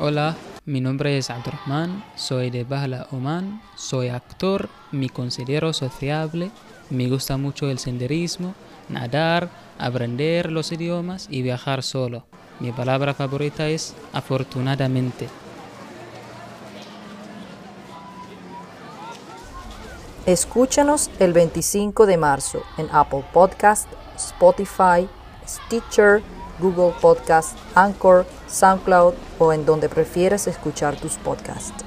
Hola, mi nombre es Abdurrahman, soy de Bahla, Oman, soy actor, me considero sociable, me gusta mucho el senderismo, nadar, aprender los idiomas y viajar solo. Mi palabra favorita es afortunadamente. Escúchanos el 25 de marzo en Apple Podcast, Spotify, Stitcher, Google Podcast, Anchor, SoundCloud o en donde prefieras escuchar tus podcasts.